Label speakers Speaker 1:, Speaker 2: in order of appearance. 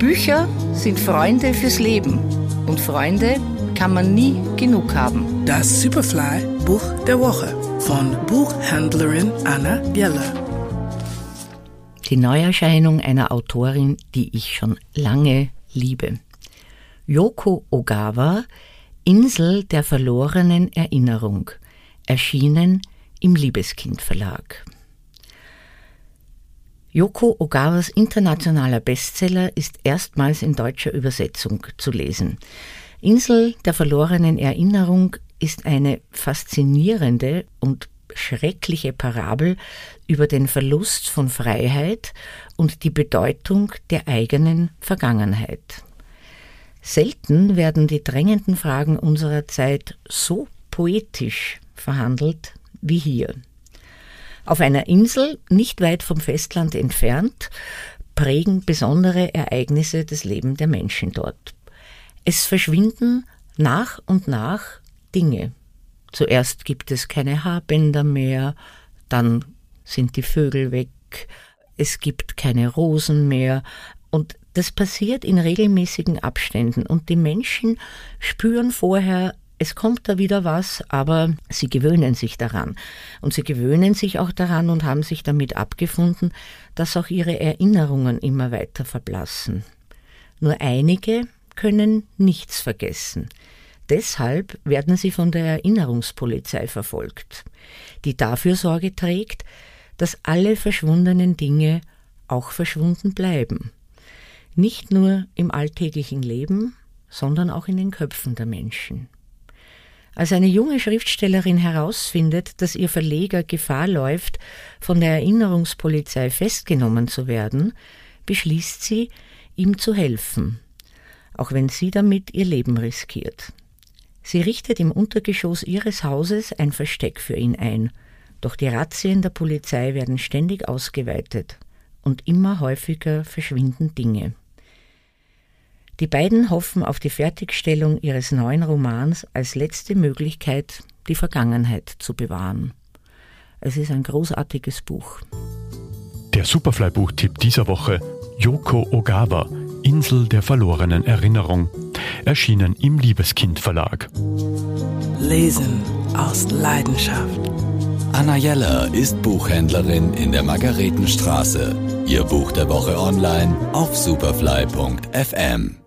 Speaker 1: Bücher sind Freunde fürs Leben und Freunde kann man nie genug haben.
Speaker 2: Das Superfly Buch der Woche von Buchhändlerin Anna Bieler.
Speaker 1: Die Neuerscheinung einer Autorin, die ich schon lange liebe. Yoko Ogawa, Insel der verlorenen Erinnerung, erschienen im Liebeskind Verlag. Yoko Ogawas internationaler Bestseller ist erstmals in deutscher Übersetzung zu lesen. Insel der verlorenen Erinnerung ist eine faszinierende und schreckliche Parabel über den Verlust von Freiheit und die Bedeutung der eigenen Vergangenheit. Selten werden die drängenden Fragen unserer Zeit so poetisch verhandelt wie hier. Auf einer Insel, nicht weit vom Festland entfernt, prägen besondere Ereignisse das Leben der Menschen dort. Es verschwinden nach und nach Dinge. Zuerst gibt es keine Haarbänder mehr, dann sind die Vögel weg, es gibt keine Rosen mehr und das passiert in regelmäßigen Abständen und die Menschen spüren vorher es kommt da wieder was, aber sie gewöhnen sich daran. Und sie gewöhnen sich auch daran und haben sich damit abgefunden, dass auch ihre Erinnerungen immer weiter verblassen. Nur einige können nichts vergessen. Deshalb werden sie von der Erinnerungspolizei verfolgt, die dafür Sorge trägt, dass alle verschwundenen Dinge auch verschwunden bleiben. Nicht nur im alltäglichen Leben, sondern auch in den Köpfen der Menschen. Als eine junge Schriftstellerin herausfindet, dass ihr Verleger Gefahr läuft, von der Erinnerungspolizei festgenommen zu werden, beschließt sie, ihm zu helfen, auch wenn sie damit ihr Leben riskiert. Sie richtet im Untergeschoss ihres Hauses ein Versteck für ihn ein, doch die Razzien der Polizei werden ständig ausgeweitet und immer häufiger verschwinden Dinge. Die beiden hoffen auf die Fertigstellung ihres neuen Romans als letzte Möglichkeit, die Vergangenheit zu bewahren. Es ist ein großartiges Buch.
Speaker 3: Der Superfly-Buchtipp dieser Woche: Yoko Ogawa, Insel der verlorenen Erinnerung, erschienen im Liebeskind Verlag.
Speaker 2: Lesen aus Leidenschaft.
Speaker 4: Anna Jeller ist Buchhändlerin in der Margaretenstraße. Ihr Buch der Woche online auf superfly.fm.